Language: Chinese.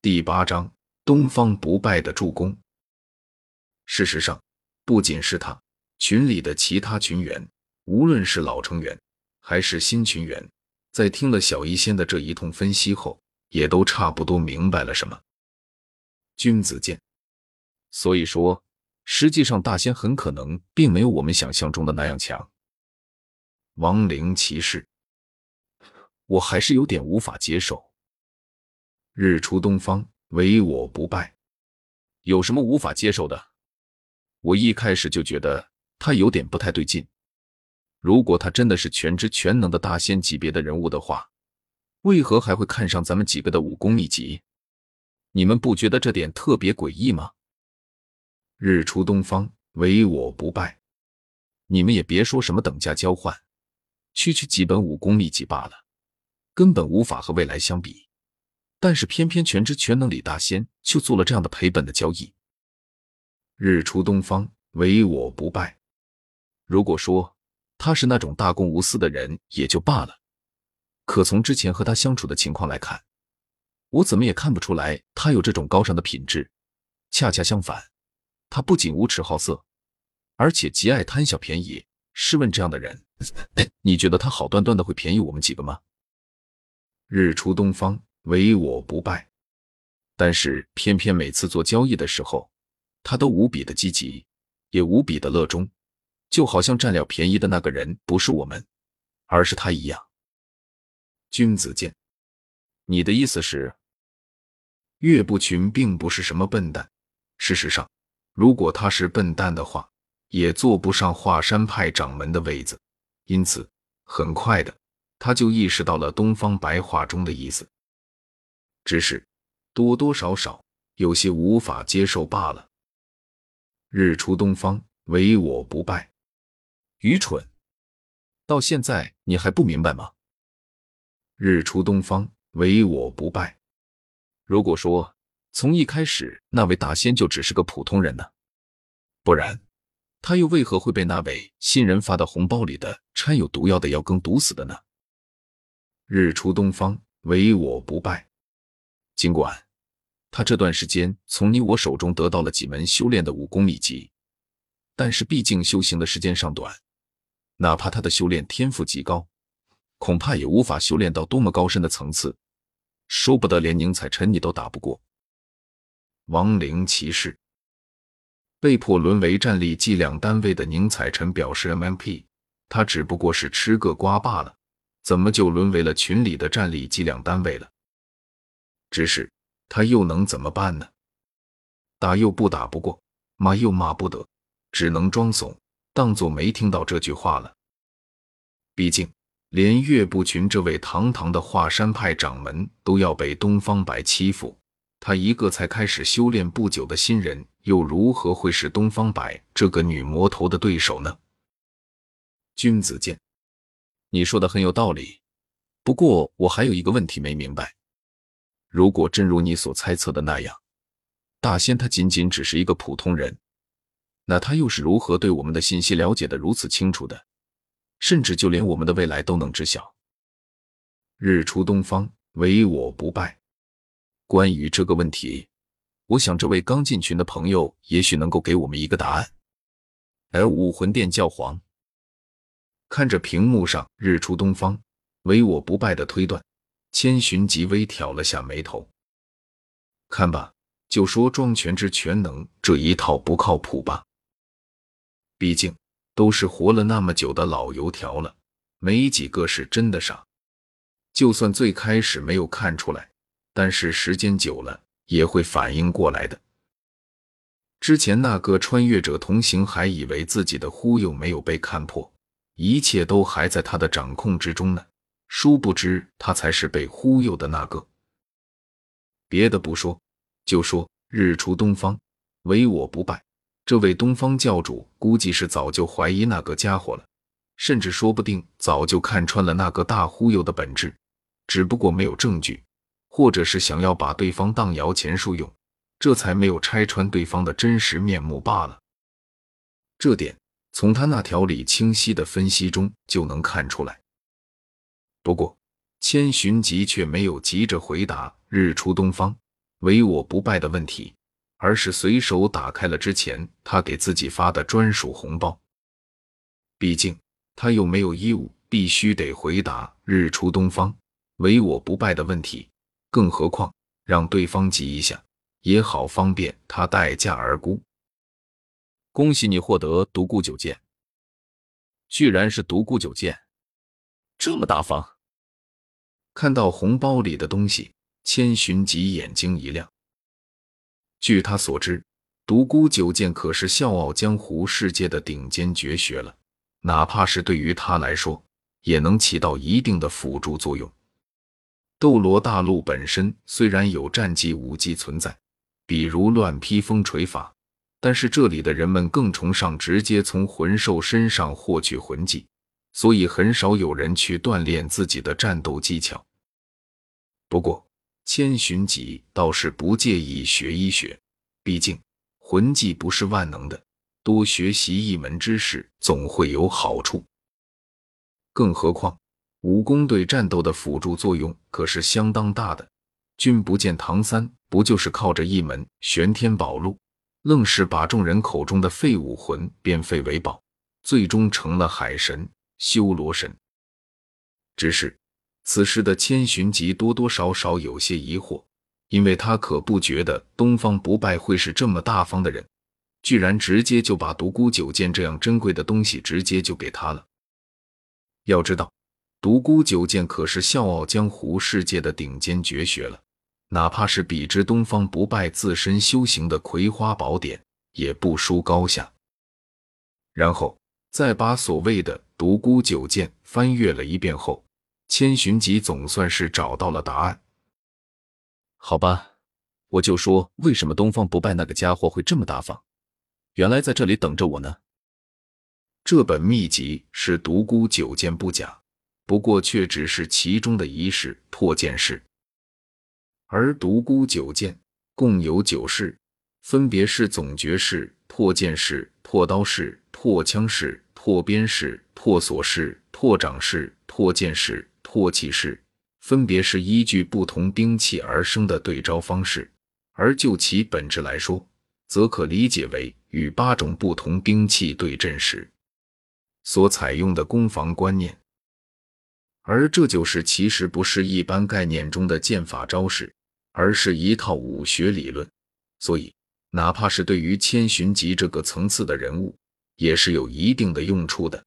第八章，东方不败的助攻。事实上，不仅是他，群里的其他群员，无论是老成员还是新群员，在听了小医仙的这一通分析后，也都差不多明白了什么。君子剑，所以说，实际上大仙很可能并没有我们想象中的那样强。亡灵骑士，我还是有点无法接受。日出东方，唯我不败。有什么无法接受的？我一开始就觉得他有点不太对劲。如果他真的是全知全能的大仙级别的人物的话，为何还会看上咱们几个的武功秘籍？你们不觉得这点特别诡异吗？日出东方，唯我不败。你们也别说什么等价交换，区区几本武功秘籍罢了，根本无法和未来相比。但是偏偏全知全能李大仙就做了这样的赔本的交易。日出东方，唯我不败。如果说他是那种大公无私的人也就罢了，可从之前和他相处的情况来看，我怎么也看不出来他有这种高尚的品质。恰恰相反，他不仅无耻好色，而且极爱贪小便宜。试问这样的人，你觉得他好端端的会便宜我们几个吗？日出东方。唯我不败，但是偏偏每次做交易的时候，他都无比的积极，也无比的乐衷，就好像占了便宜的那个人不是我们，而是他一样。君子剑，你的意思是，岳不群并不是什么笨蛋。事实上，如果他是笨蛋的话，也坐不上华山派掌门的位子。因此，很快的，他就意识到了东方白话中的意思。只是多多少少有些无法接受罢了。日出东方，唯我不败。愚蠢！到现在你还不明白吗？日出东方，唯我不败。如果说从一开始那位大仙就只是个普通人呢？不然他又为何会被那位新人发的红包里的掺有毒药的药羹毒死的呢？日出东方，唯我不败。尽管他这段时间从你我手中得到了几门修炼的武功秘籍，但是毕竟修行的时间尚短，哪怕他的修炼天赋极高，恐怕也无法修炼到多么高深的层次，说不得连宁采臣你都打不过。亡灵骑士被迫沦为战力计量单位的宁采臣表示：“MMP，他只不过是吃个瓜罢了，怎么就沦为了群里的战力计量单位了？”只是他又能怎么办呢？打又不打不过，骂又骂不得，只能装怂，当做没听到这句话了。毕竟，连岳不群这位堂堂的华山派掌门都要被东方白欺负，他一个才开始修炼不久的新人，又如何会是东方白这个女魔头的对手呢？君子剑，你说的很有道理，不过我还有一个问题没明白。如果真如你所猜测的那样，大仙他仅仅只是一个普通人，那他又是如何对我们的信息了解的如此清楚的？甚至就连我们的未来都能知晓。日出东方，唯我不败。关于这个问题，我想这位刚进群的朋友也许能够给我们一个答案。而武魂殿教皇看着屏幕上“日出东方，唯我不败”的推断。千寻疾微挑了下眉头，看吧，就说庄全之全能这一套不靠谱吧。毕竟都是活了那么久的老油条了，没几个是真的傻。就算最开始没有看出来，但是时间久了也会反应过来的。之前那个穿越者同行还以为自己的忽悠没有被看破，一切都还在他的掌控之中呢。殊不知，他才是被忽悠的那个。别的不说，就说日出东方，唯我不败。这位东方教主估计是早就怀疑那个家伙了，甚至说不定早就看穿了那个大忽悠的本质，只不过没有证据，或者是想要把对方当摇钱树用，这才没有拆穿对方的真实面目罢了。这点从他那条理清晰的分析中就能看出来。不过，千寻疾却没有急着回答。日出东方，唯我不败的问题，而是随手打开了之前他给自己发的专属红包。毕竟他又没有义务必须得回答日出东方、唯我不败的问题，更何况让对方急一下，也好方便他待价而沽。恭喜你获得独孤九剑，居然是独孤九剑，这么大方！看到红包里的东西，千寻疾眼睛一亮。据他所知，独孤九剑可是笑傲江湖世界的顶尖绝学了。哪怕是对于他来说，也能起到一定的辅助作用。斗罗大陆本身虽然有战技武技存在，比如乱披风锤法，但是这里的人们更崇尚直接从魂兽身上获取魂技，所以很少有人去锻炼自己的战斗技巧。不过，千寻疾倒是不介意学一学，毕竟魂技不是万能的。多学习一门知识总会有好处，更何况武功对战斗的辅助作用可是相当大的。君不见唐三不就是靠着一门玄天宝录，愣是把众人口中的废武魂变废为宝，最终成了海神修罗神。只是此时的千寻疾多多少少有些疑惑，因为他可不觉得东方不败会是这么大方的人。居然直接就把独孤九剑这样珍贵的东西直接就给他了。要知道，独孤九剑可是笑傲江湖世界的顶尖绝学了，哪怕是比之东方不败自身修行的葵花宝典，也不输高下。然后再把所谓的独孤九剑翻阅了一遍后，千寻疾总算是找到了答案。好吧，我就说为什么东方不败那个家伙会这么大方。原来在这里等着我呢。这本秘籍是独孤九剑不假，不过却只是其中的一式破剑式。而独孤九剑共有九式，分别是总诀式、破剑式、破刀式、破枪式、破鞭式、破锁式、破掌式、破剑式、破气式，分别是依据不同兵器而生的对招方式。而就其本质来说，则可理解为与八种不同兵器对阵时所采用的攻防观念，而这就是其实不是一般概念中的剑法招式，而是一套武学理论。所以，哪怕是对于千寻疾这个层次的人物，也是有一定的用处的。